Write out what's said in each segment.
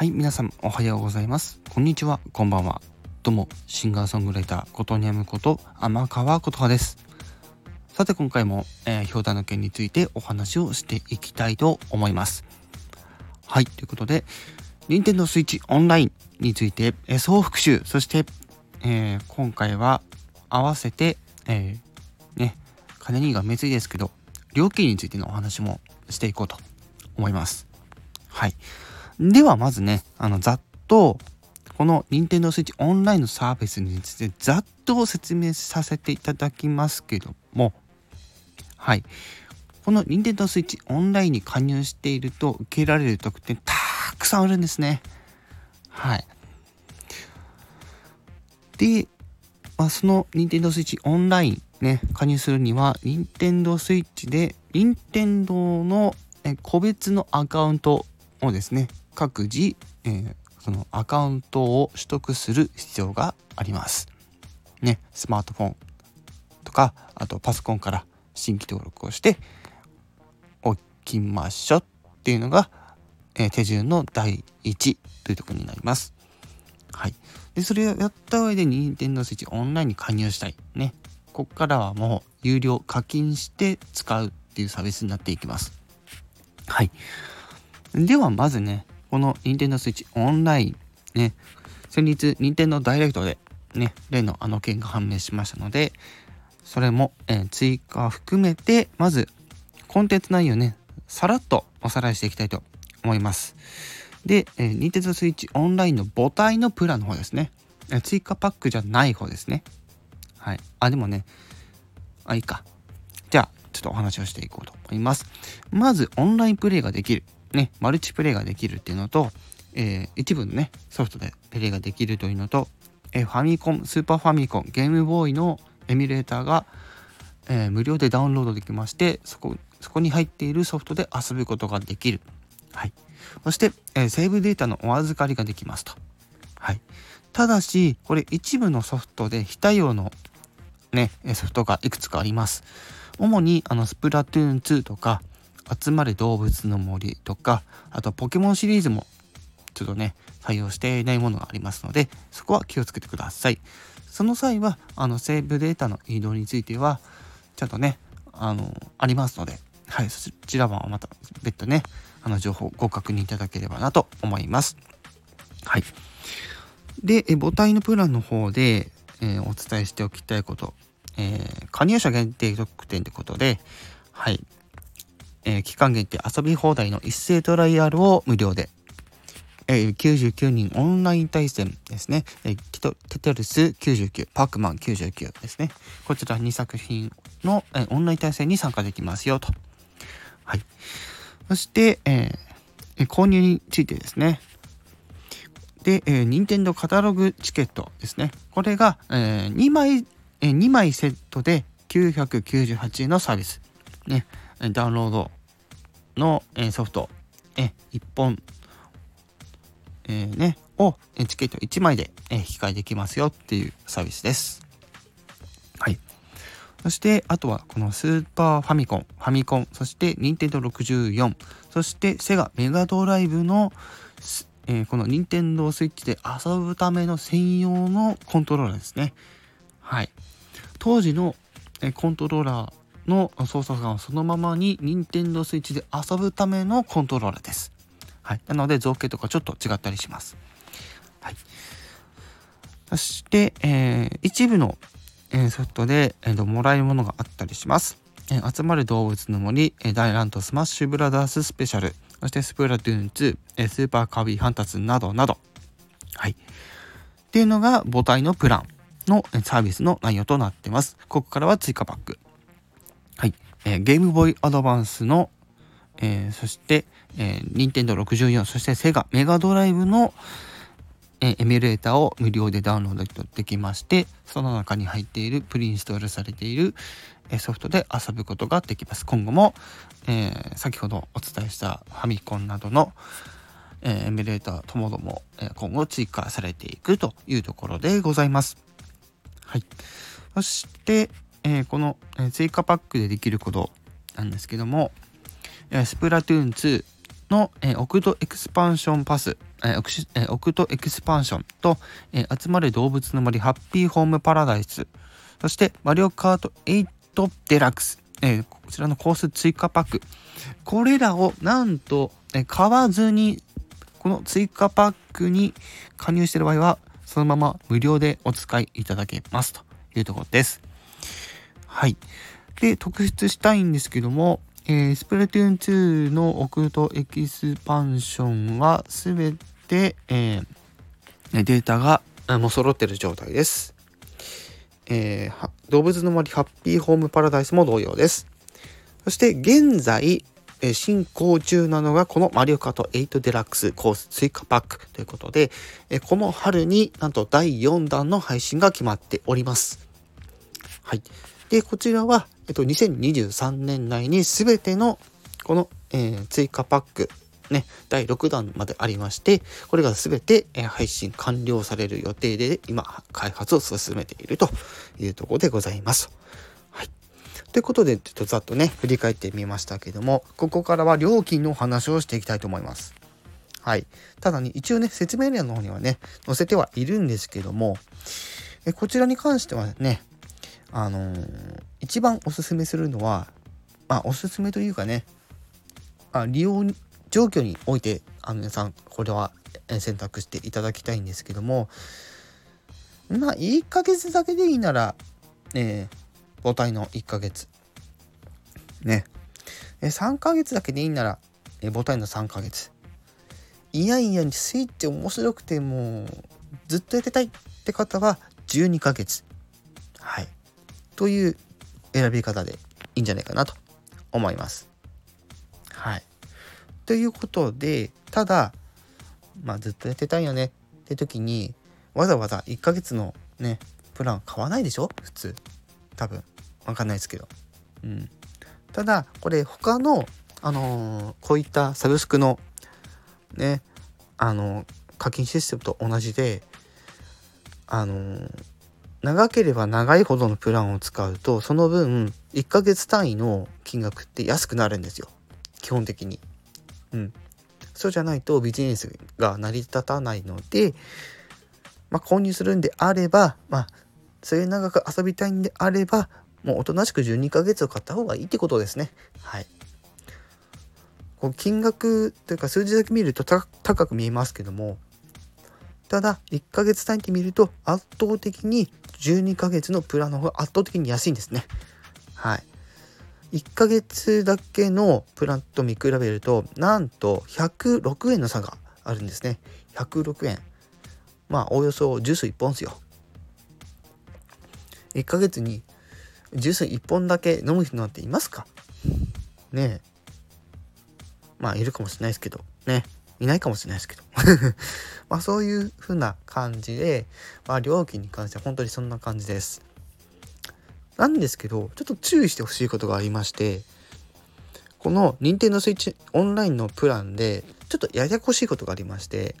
はい、皆さんおはようございます。こんにちは、こんばんは。どうも、シンガーソングライター、ことにゃむこと、天川ことはです。さて、今回も、えー、氷太の件についてお話をしていきたいと思います。はい、ということで、任天堂 switch オンラインについて、えー、総復習、そして、えー、今回は合わせて、えー、ね、金にがめついですけど、料金についてのお話もしていこうと思います。はい。ではまずね、あの、ざっと、この Nintendo Switch オンラインのサービスについてざっと説明させていただきますけども、はい。この Nintendo Switch オンラインに加入していると受けられる特典たくさんあるんですね。はい。で、まあ、その Nintendo Switch オンラインね、加入するには Nintendo Switch で Nintendo の個別のアカウントをですね、各自、えー、そのアカウントを取得する必要があります。ね、スマートフォンとか、あとパソコンから新規登録をしておきましょうっていうのが、えー、手順の第1というところになります。はい。で、それをやった上で Nintendo Switch オンラインに加入したい。ね。ここからはもう有料課金して使うっていうサービスになっていきます。はい。ではまずね、この Nintendo Switch オンラインね、先日 Nintendo Direct でね、例のあの件が判明しましたので、それも、えー、追加含めて、まずコンテンツ内容ね、さらっとおさらいしていきたいと思います。で、えー、Nintendo Switch オンラインの母体のプランの方ですね。えー、追加パックじゃない方ですね。はい。あ、でもね、あ、いいか。じゃあ、ちょっとお話をしていこうと思います。まず、オンラインプレイができる。ね、マルチプレイができるっていうのと、えー、一部のね、ソフトでプレイができるというのと、えー、ファミコン、スーパーファミコン、ゲームボーイのエミュレーターが、えー、無料でダウンロードできまして、そこ、そこに入っているソフトで遊ぶことができる。はい。そして、えセーブデータのお預かりができますと。はい。ただし、これ一部のソフトで非対応のね、ソフトがいくつかあります。主に、あの、スプラトゥーン2とか、集まる動物の森とか、あとポケモンシリーズもちょっとね、採用していないものがありますので、そこは気をつけてください。その際は、あの、セーブデータの移動については、ちゃんとね、あの、ありますので、はい、そちらはまた別途ね、あの、情報ご確認いただければなと思います。はい。で、母体のプランの方で、えー、お伝えしておきたいこと、えー、加入者限定特典ってことで、はい、えー、期間限定遊び放題の一斉トライアルを無料で、えー、99人オンライン対戦ですね、えー、テトルス99、パークマン99ですね。こちら2作品の、えー、オンライン対戦に参加できますよと。はい。そして、えー、購入についてですね。で、えー、任天堂カタログチケットですね。これが、えー、2枚、えー、2枚セットで998円のサービス。ね。ダウンロードのソフト1本、えー、ね、をチケット1枚で引き換えできますよっていうサービスです。はい。そして、あとはこのスーパーファミコン、ファミコン、そして任天堂64、そしてセガメガドライブの、えー、この任天堂スイッチで遊ぶための専用のコントローラーですね。はい。当時のコントローラーの操作感をそのままに Nintendo Switch で遊ぶためのコントローラーです。はい。なので造形とかちょっと違ったりします。はい。そして、えー、一部の、え、ソフトで、えーと、もらえるものがあったりします。え、あつまれどうぶつの森、え、大乱闘スマッシュブラザーススペシャル、そしてスプラトゥーン2、え、スーパーカービィハンターズなどなど。はい。っていうのが母体のプランのサービスの内容となってます。ここからは追加パック。えー、ゲームボーイアドバンスの、えー、そして、えー、任天堂64、そしてセガメガドライブの、え、エミュレーターを無料でダウンロードできまして、その中に入っている、プリインストールされている、え、ソフトで遊ぶことができます。今後も、え、先ほどお伝えしたファミコンなどの、え、エミュレーターともども、え、今後追加されていくというところでございます。はい。そして、えー、この、え、追加パックでできることなんですけども、スプラトゥーン2、の、え、オクトエクスパンションパス、えーえ、オクトエクスパンションと、え、あつまれどうぶつの森ハッピーホームパラダイス、そしてマリオカート8デラックス、え、こちらのコース追加パック。これらをなんと、え、買わずに、この追加パックに加入している場合は、そのまま無料でお使いいただけますというところです。はい。で、特筆したいんですけども、えー、スプラトゥーン2のオクトエキスパンションはすべて、えー、データがもう揃ってる状態です。えー、動物の森ハッピーホームパラダイスも同様です。そして現在、え進行中なのがこのマリオカート8デラックスコース追加パックということで、えこの春になんと第4弾の配信が決まっております。はい。で、こちらは、えっと、2023年内に全てのこの、えー、追加パック、ね、第6弾までありまして、これが全て、えー、配信完了される予定で、今、開発を進めているというところでございます。はい。ということで、ちょっとざっとね、振り返ってみましたけども、ここからは料金の話をしていきたいと思います。はい。ただね、一応ね、説明欄の方にはね、載せてはいるんですけども、えこちらに関してはね、あのー、一番おすすめするのは、まあ、おすすめというかね、あ利用状況において、あの皆さん、これは選択していただきたいんですけども、まあ、1ヶ月だけでいいなら、えー、母体の1ヶ月。ね。え3ヶ月だけでいいなら、え母体の3ヶ月。いやいやスイッチ面白くてもうずっとやってたいって方は12ヶ月。はい。という選び方でいいんじゃないかなと思います。はい。ということで、ただ、まあずっとやってたいよねって時に、わざわざ1ヶ月のね、プラン買わないでしょ？普通。多分。わかんないですけど。うん。ただ、これ他の、あのー、こういったサブスクの、ね、あのー、課金システムと同じで、あのー、長ければ長いほどのプランを使うとその分1ヶ月単位の金額って安くなるんですよ基本的に。うん。そうじゃないとビジネスが成り立たないので、まあ、購入するんであれば、まあ、末長く遊びたいんであれば、もうおとなしく12ヶ月を買った方がいいってことですね。はい。こう金額というか数字だけ見ると高く見えますけども、ただ1ヶ月単位で見ると圧倒的に12ヶ月のプランの方が圧倒的に安いんですね。はい。1ヶ月だけのプランと見比べると、なんと106円の差があるんですね。106円。まあ、およそジュース1本ですよ。1ヶ月にジュース1本だけ飲む人なんていますか？ねえ。まあ、いるかもしれないですけど、ね。いないかもしれないですけど。まあそういう風な感じで、まあ料金に関しては本当にそんな感じです。なんですけど、ちょっと注意してほしいことがありまして、この Nintendo Switch オンラインのプランで、ちょっとややこしいことがありまして、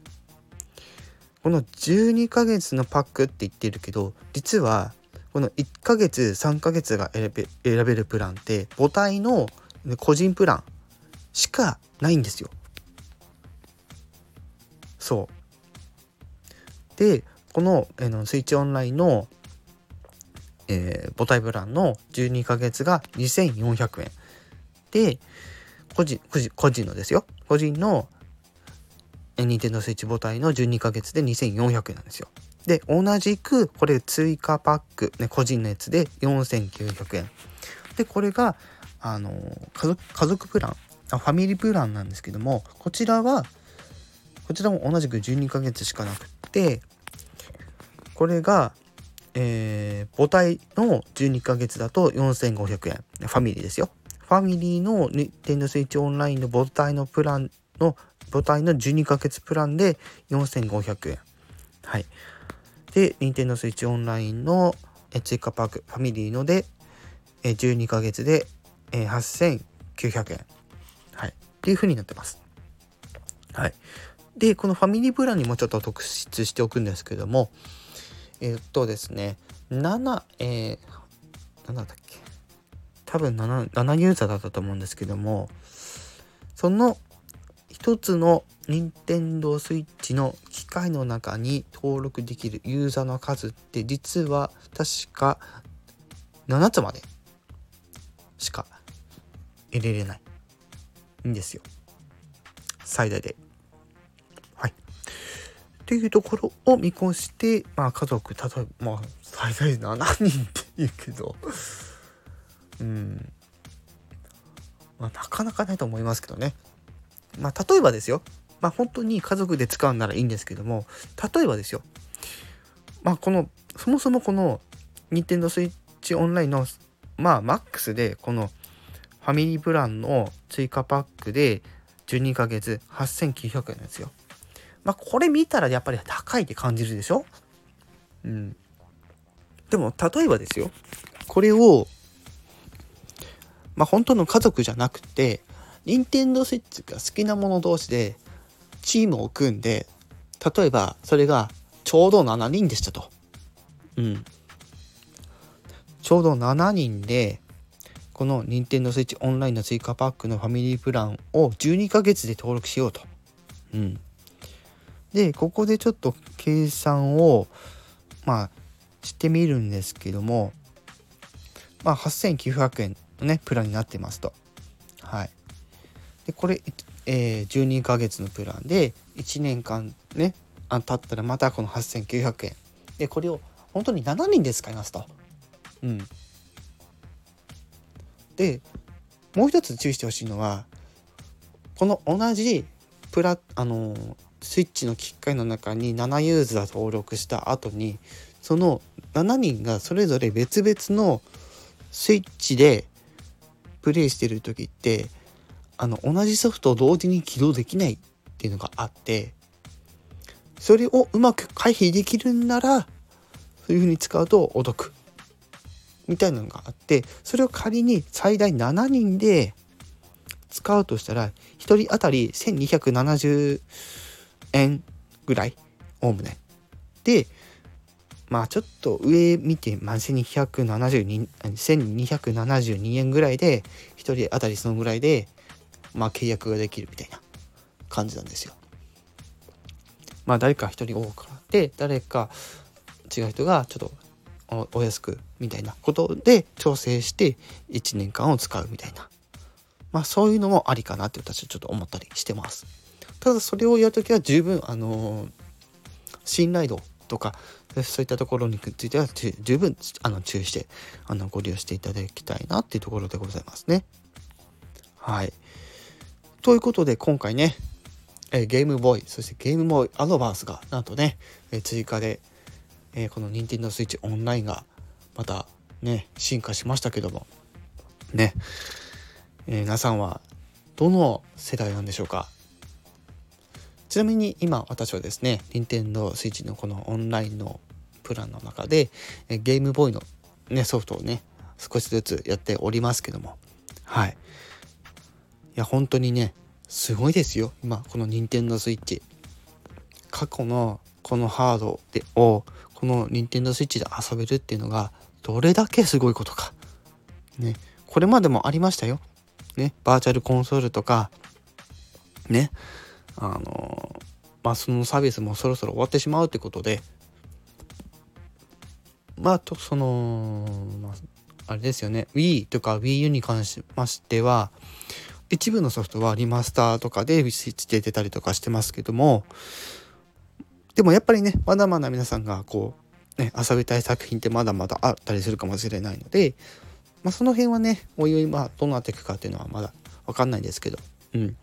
この12ヶ月のパックって言ってるけど、実はこの1ヶ月、3ヶ月が選べ選べるプランって、母体の個人プランしかないんですよ。そう。で、この、えー、のスイッチオンラインの、えー、母体プランの12ヶ月が2400円。で、個人、個人のですよ。個人の、えー、ニンテンドースイッチ母体の12ヶ月で2400円なんですよ。で、同じく、これ追加パック、ね、個人のやつで4900円。で、これが、あの家族、家族プラン、ファミリープランなんですけども、こちらはこちらも同じく12ヶ月しかなくてこれが、えー、母体の12ヶ月だと4500円。ファミリーですよ。ファミリーの Nintendo Switch オンラインの母体のプランの母体の12ヶ月プランで4500円。はい。で Nintendo Switch オンラインの追加パークファミリーので12ヶ月で8900円。はい。っていう風になってます。はい。で、このファミリープランにもちょっと特筆しておくんですけども、えー、っとですね、7、えー、何だっけ？多分 7, 7ユーザーだったと思うんですけども、その、一つの任天堂 switch の機械の中に登録できるユーザーの数って実は確か7つまでしか入れれないんですよ最大で。っていうところを見越して、まあ家族、例えば、まあ最大7人って言うけど、うん。まあなかなかないと思いますけどね。まあ例えばですよ。まあ本当に家族で使うならいいんですけども、例えばですよ。まあこの、そもそもこの、任天堂 switch オンラインの、まあマックスで、この、ファミリープランの追加パックで、12ヶ月8900円なんですよ。まあこれ見たらやっぱり高いって感じるでしょ？うん。でも例えばですよ。これを、まあ本当の家族じゃなくて、任天堂スイッチが好きなもの同士でチームを組んで、例えばそれがちょうど7人でしたと。うん。ちょうど7人でこの Nintendo Switch オンラインの追加パックのファミリープランを12ヶ月で登録しようと。うん。で、ここでちょっと計算を、まあ、してみるんですけども、まあ、8900円のね、プランになってますと。はい。で、これ、えー、12ヶ月のプランで、1年間ね、あ経ったらまたこの8900円。で、これを本当に7人で使いますと。うん。でもう一つ注意してほしいのはこの同じプラあのスイッチの機械の中に7ユーザー登録した後にその7人がそれぞれ別々のスイッチでプレイしてる時ってあの同じソフトを同時に起動できないっていうのがあってそれをうまく回避できるんならそういう風に使うとお得みたいなのがあってそれを仮に最大7人で使うとしたら1人当たり1270円ぐらいおおむね。でまあちょっと上見て、まあ、1272円ぐらいで1人当たりそのぐらいでまあ契約ができるみたいな感じなんですよ。まあ誰か1人多くって誰か違う人がちょっとお安くみたいなことで調整して1年間を使うみたいなまあそういうのもありかなって私はちょっと思ったりしてますただそれをやるときは十分あの、信頼度とかそういったところについては十分あの注意してあのご利用していただきたいなっていうところでございますね。はい。ということで今回ねえゲームボーイそしてゲームボーイアドバンスがなんとねえ追加でえ、この Nintendo Switch オンラインがまたね進化しましたけどもね、え、皆さんはどの世代なんでしょうか？ちなみに今私はですね Nintendo Switch のこのオンラインのプランの中で、ゲームボーイの、ね、ソフトをね少しずつやっておりますけども。はい。いや本当にねすごいですよ。今この Nintendo Switch 過去のこのハードでをこの Nintendo Switch で遊べるっていうのがどれだけすごいことか。ね、これまでもありましたよ。ね、バーチャルコンソールとか、ね、あのまあそのサービスもそろそろ終わってしまうってことで、まあとその、まあ、あれですよね Wii とか WiiU に関しましては一部のソフトはリマスターとかでスイッチで出たりとかしてますけどもでもやっぱりね、まだまだ皆さんがこう、ね、遊びたい作品ってまだまだあったりするかもしれないので、まあ、その辺はね、おいおい、まあ、どうなっていくかっていうのはまだわかんないですけど、うん。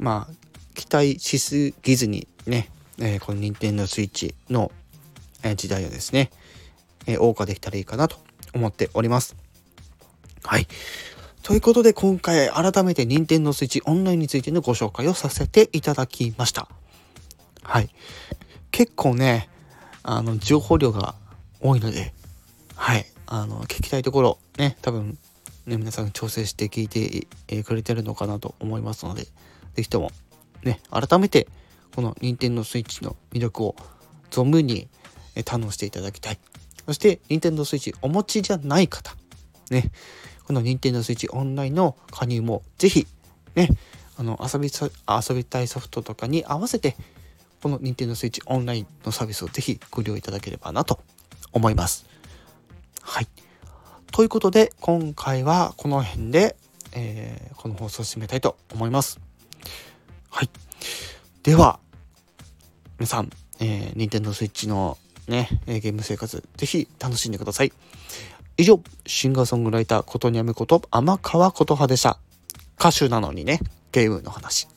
まあ、期待しすぎずにね、えー、この Nintendo Switch の、え時代をですね、えー、謳歌できたらいいかなと思っております。はい。ということで今回改めて Nintendo Switch オンラインについてのご紹介をさせていただきました。はい。結構ね、あの、情報量が多いので、はい。あの、聞きたいところ、ね、多分、ね、皆さん調整して聞いてくれてるのかなと思いますので、是非とも、ね、改めて、この Nintendo Switch の魅力を存分に堪能していただきたい。そして、Nintendo Switch お持ちじゃない方、ね、この Nintendo Switch オンラインの加入もぜひ、ね、あの遊び遊びたいソフトとかに合わせてこの Nintendo Switch オンラインのサービスをぜひご利用いただければなと思います。はい。ということで今回はこの辺で、えー、この放送を締めたいと思います。はい。では皆さん、えー、Nintendo Switch の、ゲーム生活ぜひ楽しんでください。以上、シンガーソングライターことにゃむこと天川琴葉でした。歌手なのにね、ゲームの話。